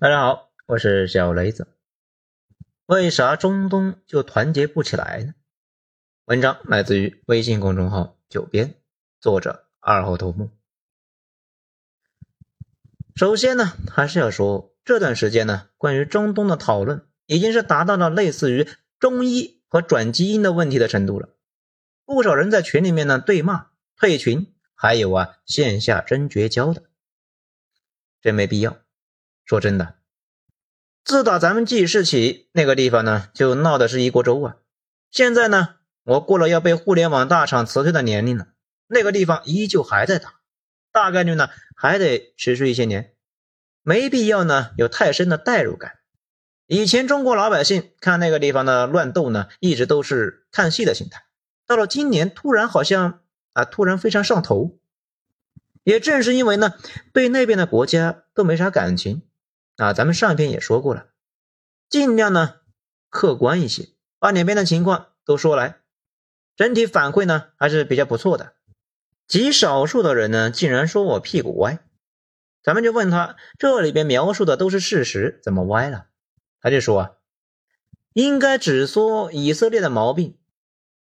大家好，我是小雷子。为啥中东就团结不起来呢？文章来自于微信公众号“九编”，作者二号头目。首先呢，还是要说这段时间呢，关于中东的讨论已经是达到了类似于中医和转基因的问题的程度了。不少人在群里面呢对骂、退群，还有啊线下真绝交的，真没必要。说真的，自打咱们记事起，那个地方呢就闹的是一锅粥啊。现在呢，我过了要被互联网大厂辞退的年龄了，那个地方依旧还在打，大概率呢还得持续一些年，没必要呢有太深的代入感。以前中国老百姓看那个地方的乱斗呢，一直都是看戏的心态，到了今年突然好像啊突然非常上头，也正是因为呢对那边的国家都没啥感情。啊，咱们上一篇也说过了，尽量呢客观一些，把两边的情况都说来，整体反馈呢还是比较不错的。极少数的人呢竟然说我屁股歪，咱们就问他这里边描述的都是事实，怎么歪了？他就说啊，应该只说以色列的毛病，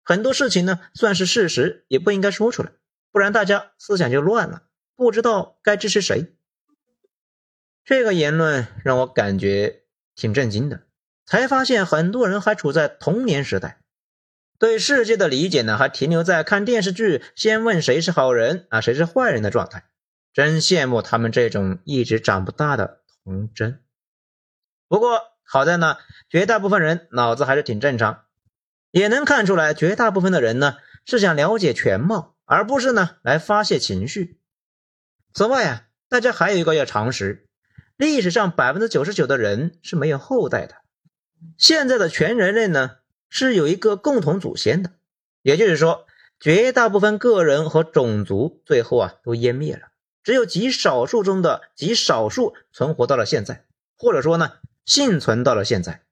很多事情呢算是事实，也不应该说出来，不然大家思想就乱了，不知道该支持谁。这个言论让我感觉挺震惊的，才发现很多人还处在童年时代，对世界的理解呢还停留在看电视剧先问谁是好人啊谁是坏人的状态，真羡慕他们这种一直长不大的童真。不过好在呢，绝大部分人脑子还是挺正常，也能看出来绝大部分的人呢是想了解全貌，而不是呢来发泄情绪。此外啊，大家还有一个要常识。历史上百分之九十九的人是没有后代的，现在的全人类呢是有一个共同祖先的，也就是说，绝大部分个人和种族最后啊都湮灭了，只有极少数中的极少数存活到了现在，或者说呢幸存到了现在，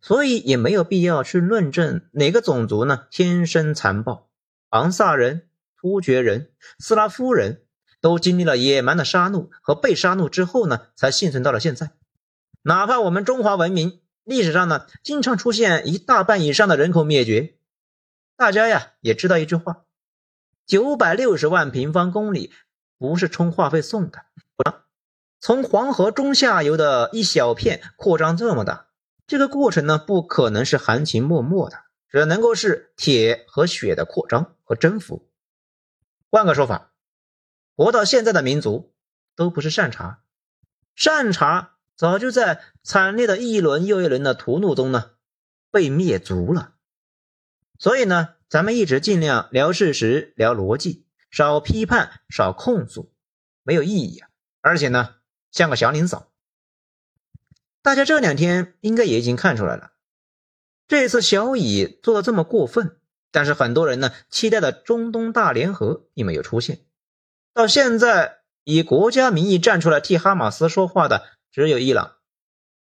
所以也没有必要去论证哪个种族呢天生残暴，昂萨人、突厥人、斯拉夫人。都经历了野蛮的杀戮和被杀戮之后呢，才幸存到了现在。哪怕我们中华文明历史上呢，经常出现一大半以上的人口灭绝，大家呀也知道一句话：九百六十万平方公里不是充话费送的。从黄河中下游的一小片扩张这么大，这个过程呢，不可能是含情脉脉的，只能够是铁和血的扩张和征服。换个说法。活到现在的民族都不是善茬，善茬早就在惨烈的一轮又一轮的屠戮中呢被灭族了。所以呢，咱们一直尽量聊事实、聊逻辑，少批判、少控诉，没有意义啊！而且呢，像个祥林嫂。大家这两天应该也已经看出来了，这次小乙做的这么过分，但是很多人呢期待的中东大联合并没有出现。到现在，以国家名义站出来替哈马斯说话的只有伊朗。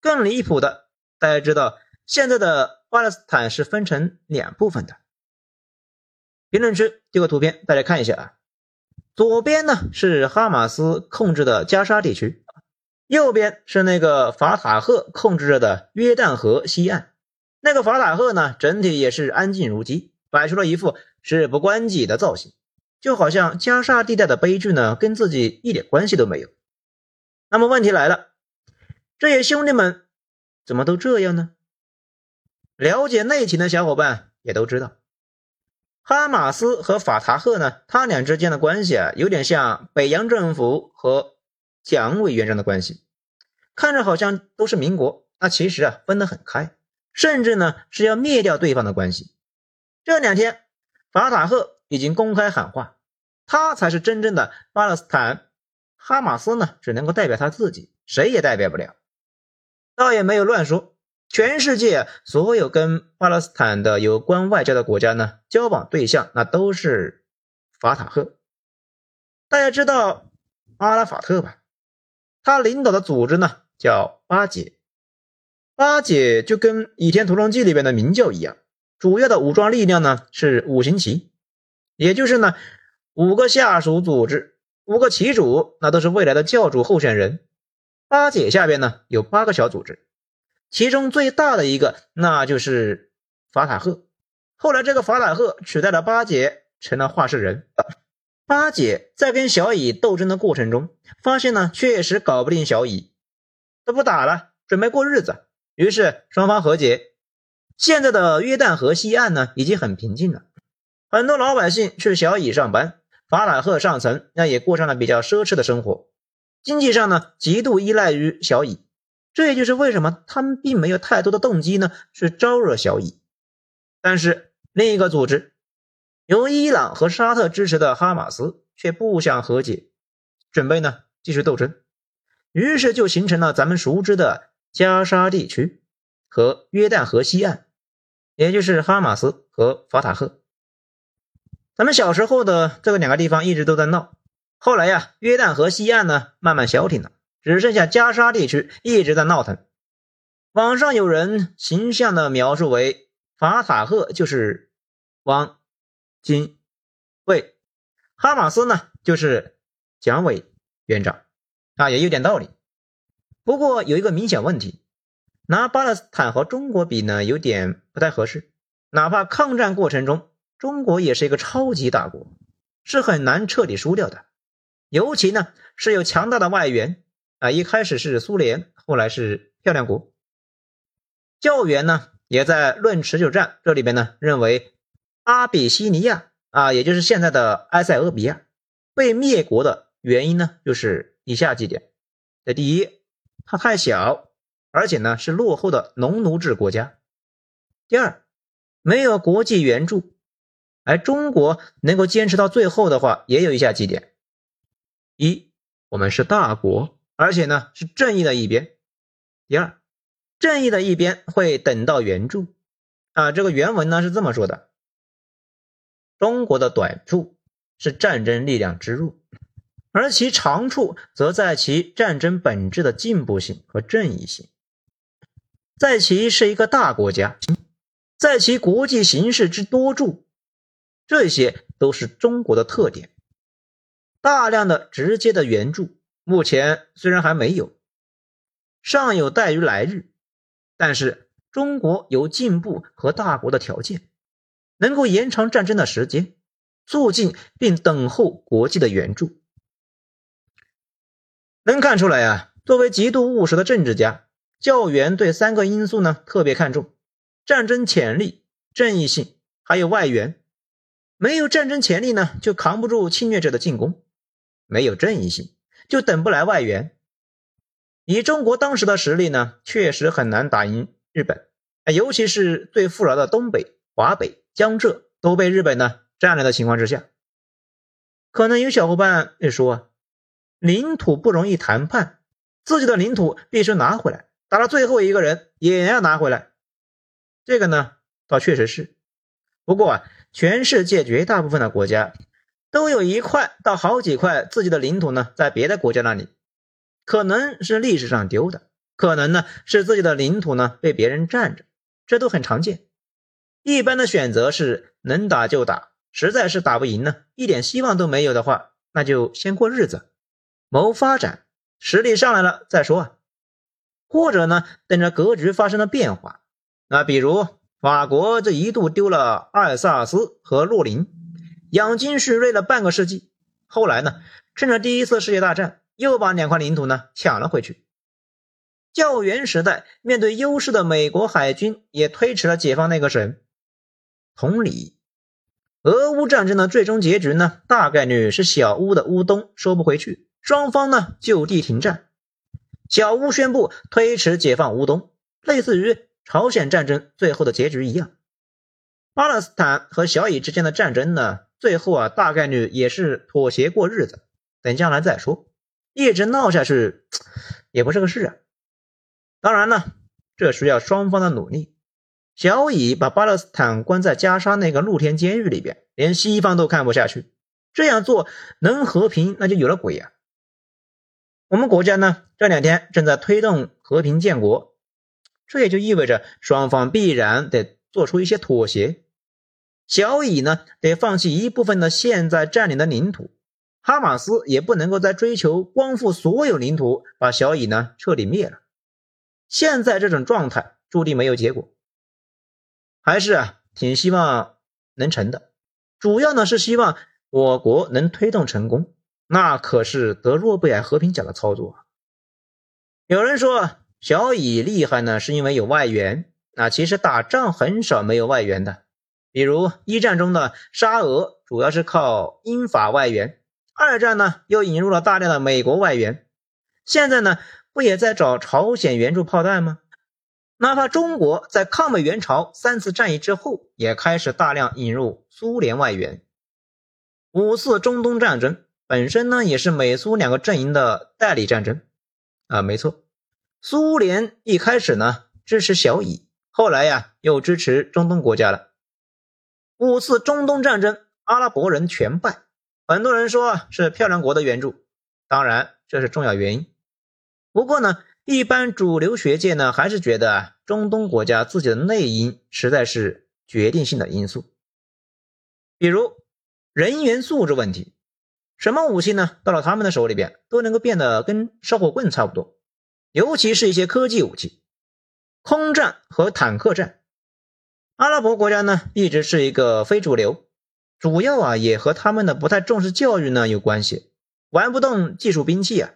更离谱的，大家知道，现在的巴勒斯坦是分成两部分的。评论区丢个图片，大家看一下啊。左边呢是哈马斯控制的加沙地区，右边是那个法塔赫控制着的约旦河西岸。那个法塔赫呢，整体也是安静如鸡，摆出了一副事不关己的造型。就好像加沙地带的悲剧呢，跟自己一点关系都没有。那么问题来了，这些兄弟们怎么都这样呢？了解内情的小伙伴也都知道，哈马斯和法塔赫呢，他俩之间的关系啊，有点像北洋政府和蒋委员长的关系，看着好像都是民国，那其实啊分得很开，甚至呢是要灭掉对方的关系。这两天，法塔赫。已经公开喊话，他才是真正的巴勒斯坦，哈马斯呢只能够代表他自己，谁也代表不了。倒也没有乱说，全世界所有跟巴勒斯坦的有关外交的国家呢，交往对象那都是法塔赫。大家知道阿拉法特吧？他领导的组织呢叫巴解，巴解就跟《倚天屠龙记》里边的明教一样，主要的武装力量呢是五行旗。也就是呢，五个下属组织，五个旗主，那都是未来的教主候选人。巴解下边呢有八个小组织，其中最大的一个那就是法塔赫。后来这个法塔赫取代了巴解，成了话事人。巴解在跟小乙斗争的过程中，发现呢确实搞不定小乙，都不打了，准备过日子。于是双方和解。现在的约旦河西岸呢已经很平静了，很多老百姓去小乙上班，法塔赫上层那也过上了比较奢侈的生活。经济上呢，极度依赖于小乙，这也就是为什么他们并没有太多的动机呢，去招惹小乙。但是另一个组织，由伊朗和沙特支持的哈马斯却不想和解，准备呢继续斗争，于是就形成了咱们熟知的加沙地区和约旦河西岸，也就是哈马斯和法塔赫。咱们小时候的这个两个地方一直都在闹。后来呀，约旦河西岸呢慢慢消停了，只剩下加沙地区一直在闹腾。网上有人形象的描述为法塔赫就是汪金卫，哈马斯呢就是蒋委员长啊，也有点道理。不过有一个明显问题，拿巴勒斯坦和中国比呢，有点不太合适。哪怕抗战过程中，中国也是一个超级大国，是很难彻底输掉的。尤其呢是有强大的外援啊，一开始是苏联，后来是漂亮国。教员呢也在《论持久战》这里边呢认为，阿比西尼亚啊，也就是现在的埃塞俄比亚被灭国的原因呢，就是以下几点：这第一，它太小，而且呢是落后的农奴制国家；第二，没有国际援助，而中国能够坚持到最后的话，也有以下几点。一，我们是大国，而且呢是正义的一边。第二，正义的一边会等到援助。啊，这个原文呢是这么说的：中国的短处是战争力量之弱，而其长处则在其战争本质的进步性和正义性，在其是一个大国家，在其国际形势之多助，这些都是中国的特点。大量的直接的援助，目前虽然还没有，尚有待于来日。但是中国有进步和大国的条件，能够延长战争的时间，促进并等候国际的援助。能看出来呀，作为极度务实的政治家，教员对三个因素呢特别看重：战争潜力、正义性，还有外援。没有战争潜力呢，就扛不住侵略者的进攻。没有正义性，就等不来外援。以中国当时的实力呢，确实很难打赢日本。尤其是最富饶的东北、华北、江浙都被日本呢占了的情况之下，可能有小伙伴会说，领土不容易谈判，自己的领土必须拿回来，打到最后一个人也要拿回来。这个呢，倒确实是。不过啊，全世界绝大部分的国家。都有一块到好几块自己的领土呢，在别的国家那里，可能是历史上丢的，可能呢是自己的领土呢被别人占着，这都很常见。一般的选择是能打就打，实在是打不赢呢，一点希望都没有的话，那就先过日子，谋发展，实力上来了再说啊。或者呢，等着格局发生了变化，那比如法国这一度丢了阿尔萨斯和洛林。养精蓄锐了半个世纪，后来呢，趁着第一次世界大战，又把两块领土呢抢了回去。教元时代，面对优势的美国海军，也推迟了解放那个省。同理，俄乌战争的最终结局呢，大概率是小乌的乌东收不回去，双方呢就地停战。小乌宣布推迟解放乌东，类似于朝鲜战争最后的结局一样。巴勒斯坦和小乙之间的战争呢？最后啊，大概率也是妥协过日子，等将来再说。一直闹下去也不是个事啊。当然了，这需要双方的努力。小乙把巴勒斯坦关在加沙那个露天监狱里边，连西方都看不下去。这样做能和平，那就有了鬼呀。我们国家呢，这两天正在推动和平建国，这也就意味着双方必然得做出一些妥协。小乙呢，得放弃一部分的现在占领的领土，哈马斯也不能够再追求光复所有领土，把小以呢彻底灭了。现在这种状态注定没有结果，还是啊挺希望能成的。主要呢是希望我国能推动成功，那可是得诺贝尔和平奖的操作。有人说小乙厉害呢，是因为有外援。那其实打仗很少没有外援的，比如一战中的沙俄主要是靠英法外援，二战呢又引入了大量的美国外援，现在呢不也在找朝鲜援助炮弹吗？哪怕中国在抗美援朝三次战役之后，也开始大量引入苏联外援。五次中东战争本身呢也是美苏两个阵营的代理战争啊，没错，苏联一开始呢支持小以。后来呀，又支持中东国家了。五次中东战争，阿拉伯人全败。很多人说是漂亮国的援助，当然这是重要原因。不过呢，一般主流学界呢还是觉得中东国家自己的内因实在是决定性的因素。比如人员素质问题，什么武器呢？到了他们的手里边都能够变得跟烧火棍差不多，尤其是一些科技武器。空战和坦克战，阿拉伯国家呢一直是一个非主流，主要啊也和他们的不太重视教育呢有关系，玩不动技术兵器啊。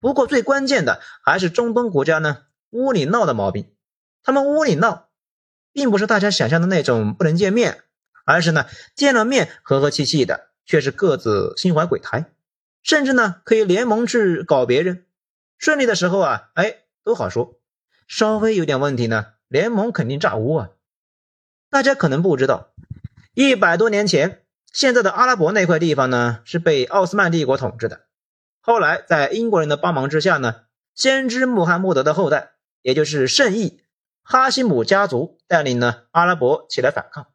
不过最关键的还是中东国家呢窝里闹的毛病，他们窝里闹，并不是大家想象的那种不能见面，而是呢见了面和和气气的，却是各自心怀鬼胎，甚至呢可以联盟去搞别人，顺利的时候啊哎都好说。稍微有点问题呢，联盟肯定炸屋啊！大家可能不知道，一百多年前，现在的阿拉伯那块地方呢是被奥斯曼帝国统治的。后来在英国人的帮忙之下呢，先知穆罕默德的后代，也就是圣裔哈希姆家族带领呢阿拉伯起来反抗。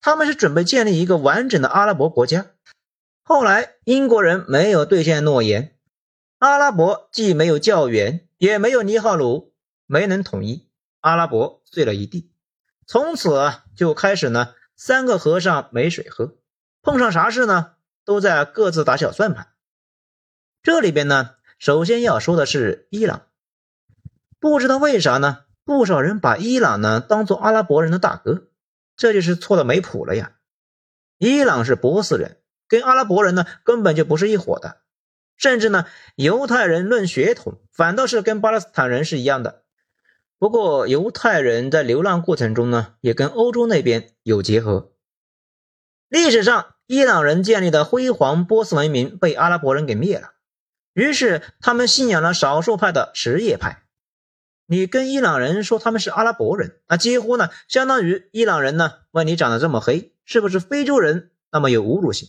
他们是准备建立一个完整的阿拉伯国家。后来英国人没有兑现诺言，阿拉伯既没有教员，也没有尼赫鲁。没能统一，阿拉伯碎了一地，从此啊就开始呢三个和尚没水喝，碰上啥事呢都在各自打小算盘。这里边呢，首先要说的是伊朗，不知道为啥呢，不少人把伊朗呢当做阿拉伯人的大哥，这就是错的没谱了呀。伊朗是波斯人，跟阿拉伯人呢根本就不是一伙的，甚至呢犹太人论血统反倒是跟巴勒斯坦人是一样的。不过，犹太人在流浪过程中呢，也跟欧洲那边有结合。历史上，伊朗人建立的辉煌波斯文明被阿拉伯人给灭了，于是他们信仰了少数派的什叶派。你跟伊朗人说他们是阿拉伯人，那几乎呢，相当于伊朗人呢问你长得这么黑，是不是非洲人？那么有侮辱性。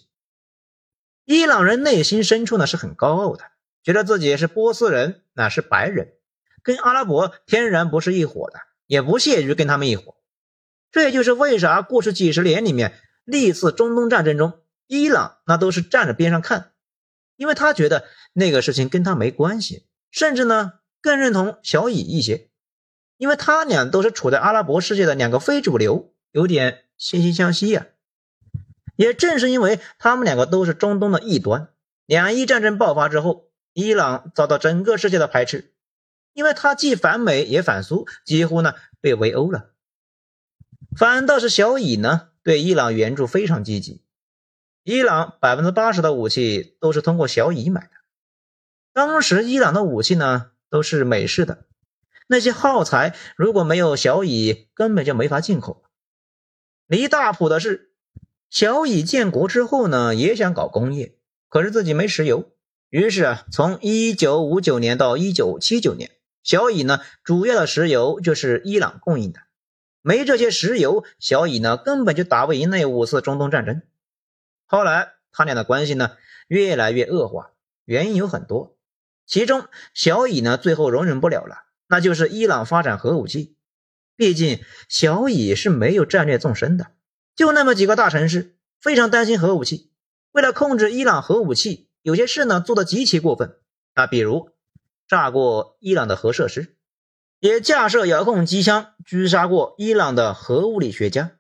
伊朗人内心深处呢是很高傲的，觉得自己是波斯人，那是白人。跟阿拉伯天然不是一伙的，也不屑于跟他们一伙。这也就是为啥过去几十年里面历次中东战争中，伊朗那都是站着边上看，因为他觉得那个事情跟他没关系，甚至呢更认同小以一些，因为他俩都是处在阿拉伯世界的两个非主流，有点惺惺相惜呀。也正是因为他们两个都是中东的异端，两伊战争爆发之后，伊朗遭到整个世界的排斥。因为他既反美也反苏，几乎呢被围殴了。反倒是小以呢对伊朗援助非常积极，伊朗百分之八十的武器都是通过小以买的。当时伊朗的武器呢都是美式的，那些耗材如果没有小以，根本就没法进口。离大谱的是，小以建国之后呢也想搞工业，可是自己没石油，于是啊从一九五九年到一九七九年。小以呢，主要的石油就是伊朗供应的，没这些石油，小以呢根本就打不赢那五次中东战争。后来他俩的关系呢越来越恶化，原因有很多，其中小以呢最后容忍不了了，那就是伊朗发展核武器。毕竟小以是没有战略纵深的，就那么几个大城市，非常担心核武器。为了控制伊朗核武器，有些事呢做得极其过分啊，比如。炸过伊朗的核设施，也架设遥控机枪狙杀过伊朗的核物理学家，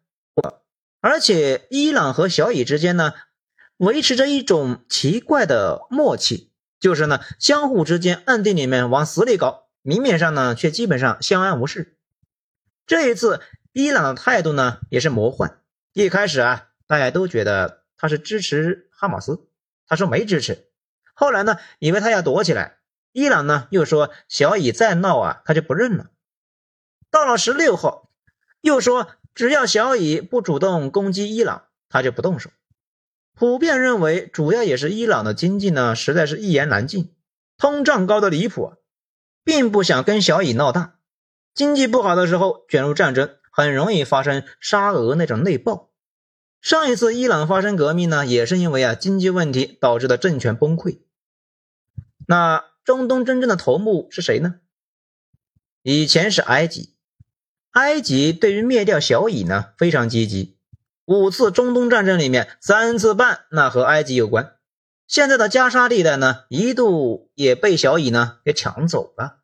而且伊朗和小以之间呢，维持着一种奇怪的默契，就是呢，相互之间暗地里面往死里搞，明面上呢却基本上相安无事。这一次，伊朗的态度呢也是魔幻。一开始啊，大家都觉得他是支持哈马斯，他说没支持。后来呢，以为他要躲起来，伊朗呢又说小以再闹啊，他就不认了。到了十六号，又说只要小以不主动攻击伊朗，他就不动手。普遍认为，主要也是伊朗的经济呢，实在是一言难尽，通胀高的离谱啊，并不想跟小以闹大。经济不好的时候卷入战争，很容易发生沙俄那种内爆。上一次伊朗发生革命呢，也是因为啊经济问题导致的政权崩溃。那中东真正的头目是谁呢？以前是埃及，埃及对于灭掉小以呢非常积极。五次中东战争里面，三次半那和埃及有关。现在的加沙地带呢，一度也被小以呢给抢走了。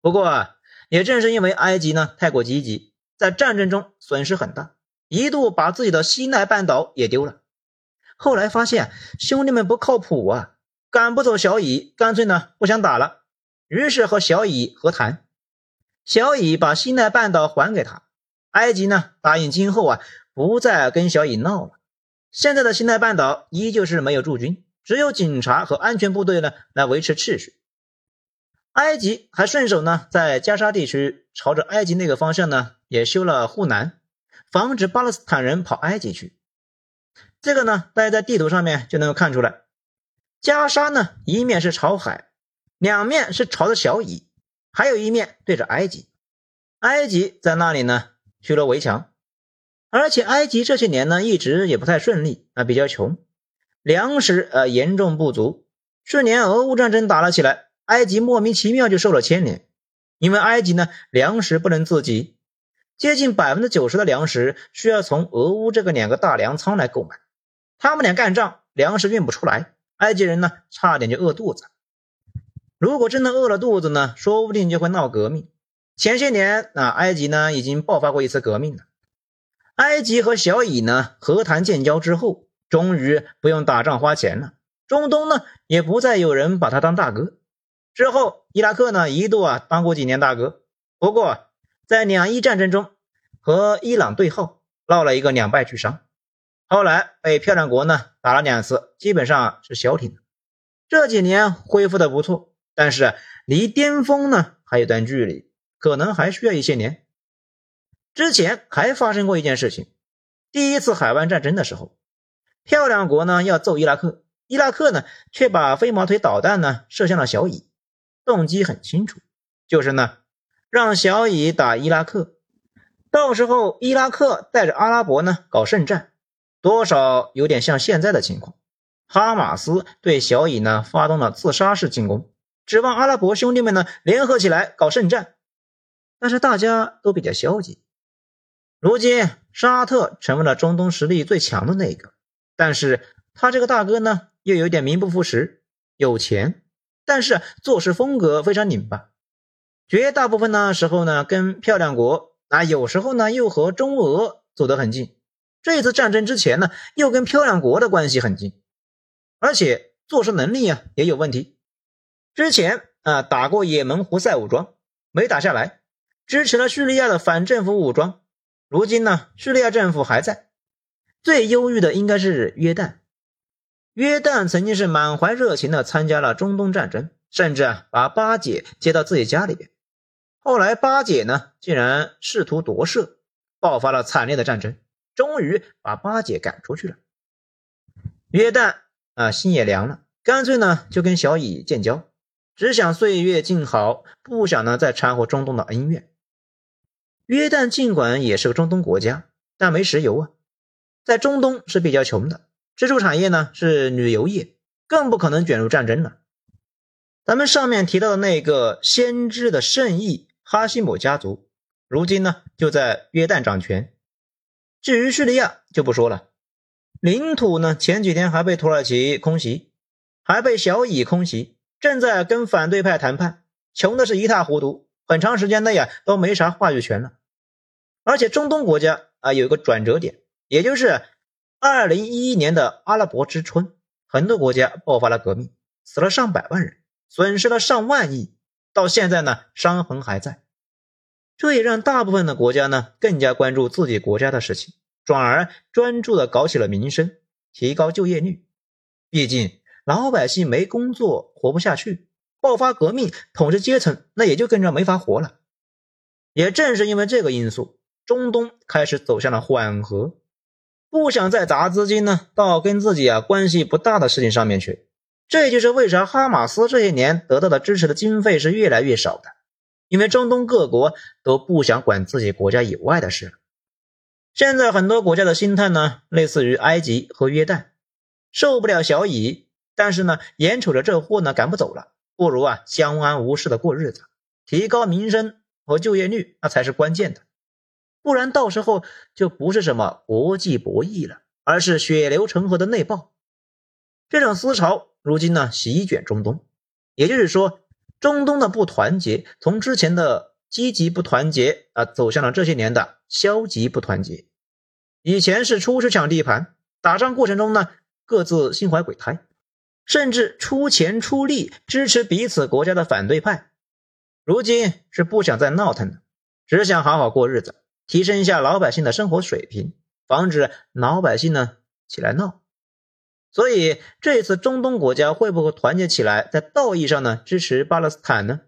不过啊，也正是因为埃及呢太过积极，在战争中损失很大，一度把自己的西奈半岛也丢了。后来发现兄弟们不靠谱啊，赶不走小乙，干脆呢不想打了，于是和小乙和谈，小乙把西奈半岛还给他，埃及呢答应今后啊。不再跟小乙闹了。现在的西奈半岛依旧是没有驻军，只有警察和安全部队呢来维持秩序。埃及还顺手呢，在加沙地区朝着埃及那个方向呢也修了护栏，防止巴勒斯坦人跑埃及去。这个呢，大家在地图上面就能够看出来。加沙呢，一面是朝海，两面是朝着小乙，还有一面对着埃及。埃及在那里呢修了围墙。而且埃及这些年呢，一直也不太顺利啊，比较穷，粮食呃严重不足。去年俄乌战争打了起来，埃及莫名其妙就受了牵连，因为埃及呢粮食不能自给，接近百分之九十的粮食需要从俄乌这个两个大粮仓来购买，他们俩干仗，粮食运不出来，埃及人呢差点就饿肚子。如果真的饿了肚子呢，说不定就会闹革命。前些年啊，埃及呢已经爆发过一次革命了。埃及和小以呢和谈建交之后，终于不用打仗花钱了。中东呢也不再有人把他当大哥。之后，伊拉克呢一度啊当过几年大哥，不过在两伊战争中和伊朗对号，闹了一个两败俱伤。后来被漂亮国呢打了两次，基本上是消停了。这几年恢复的不错，但是离巅峰呢还有段距离，可能还需要一些年。之前还发生过一件事情，第一次海湾战争的时候，漂亮国呢要揍伊拉克，伊拉克呢却把飞毛腿导弹呢射向了小乙，动机很清楚，就是呢让小乙打伊拉克，到时候伊拉克带着阿拉伯呢搞圣战，多少有点像现在的情况，哈马斯对小乙呢发动了自杀式进攻，指望阿拉伯兄弟们呢联合起来搞圣战，但是大家都比较消极。如今沙特成为了中东实力最强的那个，但是他这个大哥呢，又有点名不副实，有钱，但是做事风格非常拧巴，绝大部分的时候呢跟漂亮国啊，有时候呢又和中俄走得很近，这次战争之前呢又跟漂亮国的关系很近，而且做事能力啊也有问题，之前啊打过也门胡塞武装没打下来，支持了叙利亚的反政府武装。如今呢，叙利亚政府还在，最忧郁的应该是约旦。约旦曾经是满怀热情的参加了中东战争，甚至啊把巴解接到自己家里边。后来巴解呢竟然试图夺舍，爆发了惨烈的战争，终于把巴解赶出去了。约旦啊心也凉了，干脆呢就跟小乙建交，只想岁月静好，不想呢再掺和中东的恩怨。约旦尽管也是个中东国家，但没石油啊，在中东是比较穷的，支柱产业呢是旅游业，更不可能卷入战争了。咱们上面提到的那个先知的圣意哈希姆家族，如今呢就在约旦掌权。至于叙利亚就不说了，领土呢前几天还被土耳其空袭，还被小以空袭，正在跟反对派谈判，穷的是一塌糊涂，很长时间内呀都没啥话语权了。而且中东国家啊有一个转折点，也就是二零一一年的阿拉伯之春，很多国家爆发了革命，死了上百万人，损失了上万亿，到现在呢，伤痕还在。这也让大部分的国家呢更加关注自己国家的事情，转而专注的搞起了民生，提高就业率。毕竟老百姓没工作活不下去，爆发革命，统治阶层那也就跟着没法活了。也正是因为这个因素，中东开始走向了缓和，不想再砸资金呢到跟自己啊关系不大的事情上面去。这就是为啥哈马斯这些年得到的支持的经费是越来越少的。因为中东各国都不想管自己国家以外的事了。现在很多国家的心态呢，类似于埃及和约旦，受不了小乙，但是呢，眼瞅着这货呢赶不走了，不如啊相安无事的过日子，提高民生和就业率，那才是关键的。不然到时候就不是什么国际博弈了，而是血流成河的内爆。这种思潮如今呢席卷中东，也就是说。中东的不团结，从之前的积极不团结啊，走向了这些年的消极不团结。以前是出去抢地盘，打仗过程中呢，各自心怀鬼胎，甚至出钱出力支持彼此国家的反对派。如今是不想再闹腾了，只想好好过日子，提升一下老百姓的生活水平，防止老百姓呢起来闹。所以这次中东国家会不会团结起来，在道义上呢支持巴勒斯坦呢？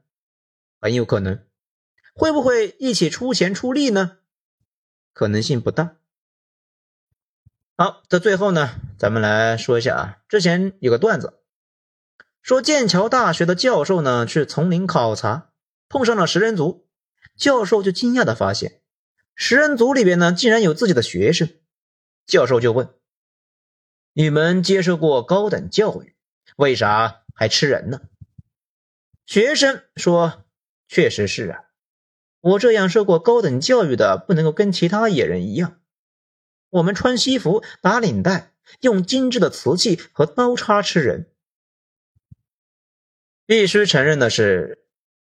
很有可能。会不会一起出钱出力呢？可能性不大。好，在最后呢，咱们来说一下啊，之前有个段子，说剑桥大学的教授呢去丛林考察，碰上了食人族，教授就惊讶的发现，食人族里边呢竟然有自己的学生，教授就问。你们接受过高等教育，为啥还吃人呢？学生说：“确实是啊，我这样受过高等教育的，不能够跟其他野人一样。我们穿西服、打领带，用精致的瓷器和刀叉吃人。必须承认的是，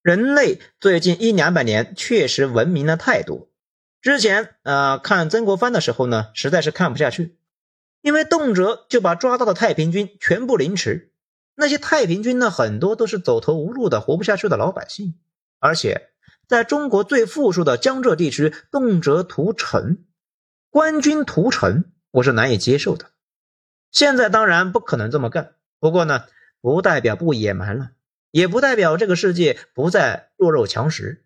人类最近一两百年确实文明了太多。之前啊，看曾国藩的时候呢，实在是看不下去。”因为动辄就把抓到的太平军全部凌迟，那些太平军呢，很多都是走投无路的、活不下去的老百姓，而且在中国最富庶的江浙地区，动辄屠城，官军屠城，我是难以接受的。现在当然不可能这么干，不过呢，不代表不野蛮了，也不代表这个世界不再弱肉强食。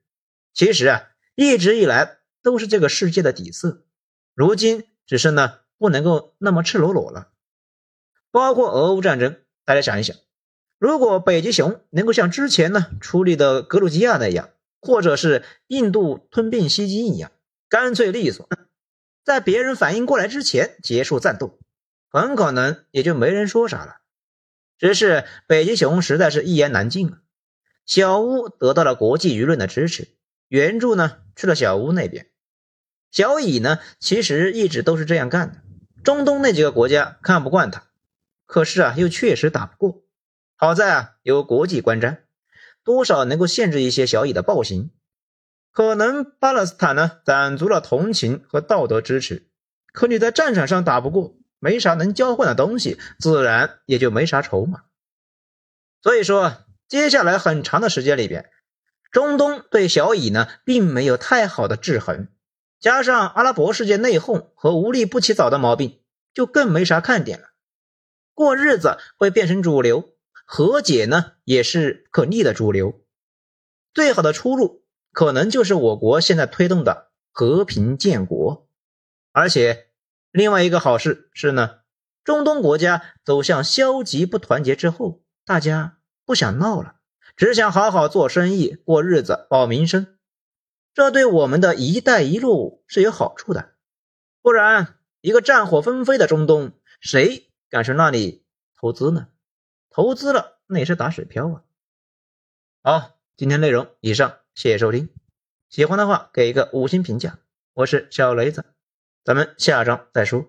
其实啊，一直以来都是这个世界的底色，如今只是呢。不能够那么赤裸裸了，包括俄乌战争，大家想一想，如果北极熊能够像之前呢处理的格鲁吉亚那样，或者是印度吞并西京一样，干脆利索，在别人反应过来之前结束战斗，很可能也就没人说啥了。只是北极熊实在是一言难尽啊。小乌得到了国际舆论的支持，援助呢去了小乌那边，小乙呢其实一直都是这样干的。中东那几个国家看不惯他，可是啊，又确实打不过。好在啊，有国际观瞻，多少能够限制一些小乙的暴行。可能巴勒斯坦呢，攒足了同情和道德支持。可你在战场上打不过，没啥能交换的东西，自然也就没啥筹码。所以说，接下来很长的时间里边，中东对小乙呢，并没有太好的制衡。加上阿拉伯世界内讧和无利不起早的毛病，就更没啥看点了。过日子会变成主流，和解呢也是可逆的主流。最好的出路可能就是我国现在推动的和平建国。而且，另外一个好事是呢，中东国家走向消极不团结之后，大家不想闹了，只想好好做生意、过日子、保民生。这对我们的一带一路是有好处的，不然一个战火纷飞的中东，谁敢去那里投资呢？投资了那也是打水漂啊！好，今天内容以上，谢谢收听。喜欢的话给一个五星评价。我是小雷子，咱们下章再说。